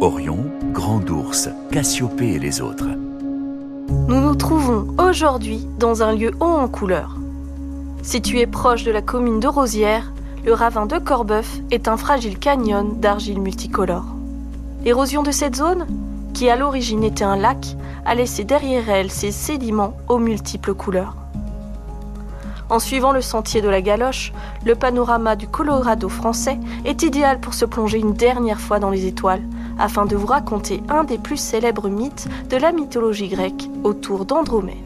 Orion, Grand Ours, Cassiopée et les autres. Nous nous trouvons aujourd'hui dans un lieu haut en couleur. Situé proche de la commune de Rosières, le ravin de Corbeuf est un fragile canyon d'argile multicolore. L'érosion de cette zone, qui à l'origine était un lac, a laissé derrière elle ses sédiments aux multiples couleurs. En suivant le sentier de la galoche, le panorama du Colorado français est idéal pour se plonger une dernière fois dans les étoiles, afin de vous raconter un des plus célèbres mythes de la mythologie grecque autour d'Andromède.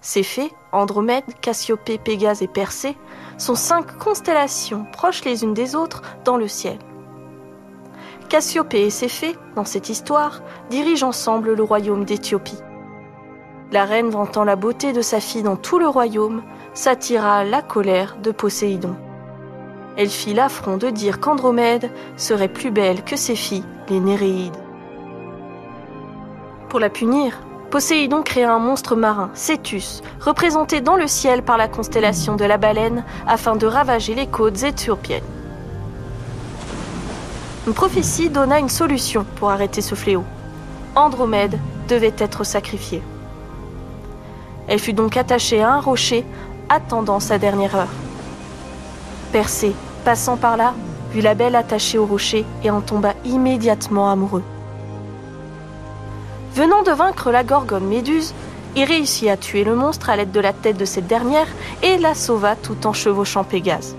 Ces fées, Andromède, Cassiopée, Pégase et Persée, sont cinq constellations proches les unes des autres dans le ciel. Cassiopée et ses dans cette histoire, dirigent ensemble le royaume d'Éthiopie. La reine vantant la beauté de sa fille dans tout le royaume, s'attira la colère de Poséidon. Elle fit l'affront de dire qu'Andromède serait plus belle que ses filles, les Néréides. Pour la punir, Poséidon créa un monstre marin, Cétus, représenté dans le ciel par la constellation de la baleine, afin de ravager les côtes éthiopiennes. Une prophétie donna une solution pour arrêter ce fléau. Andromède devait être sacrifiée. Elle fut donc attachée à un rocher, attendant sa dernière heure. Persée, passant par là, vit la belle attachée au rocher et en tomba immédiatement amoureux. Venant de vaincre la gorgone Méduse, il réussit à tuer le monstre à l'aide de la tête de cette dernière et la sauva tout en chevauchant Pégase.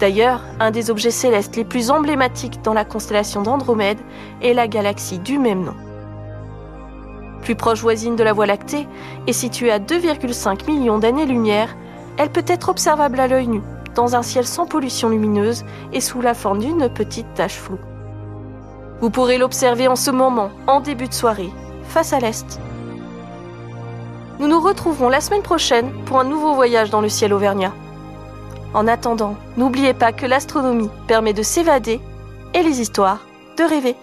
D'ailleurs, un des objets célestes les plus emblématiques dans la constellation d'Andromède est la galaxie du même nom plus proche voisine de la Voie lactée et située à 2,5 millions d'années-lumière, elle peut être observable à l'œil nu, dans un ciel sans pollution lumineuse et sous la forme d'une petite tache floue. Vous pourrez l'observer en ce moment, en début de soirée, face à l'est. Nous nous retrouverons la semaine prochaine pour un nouveau voyage dans le ciel auvergnat. En attendant, n'oubliez pas que l'astronomie permet de s'évader et les histoires de rêver.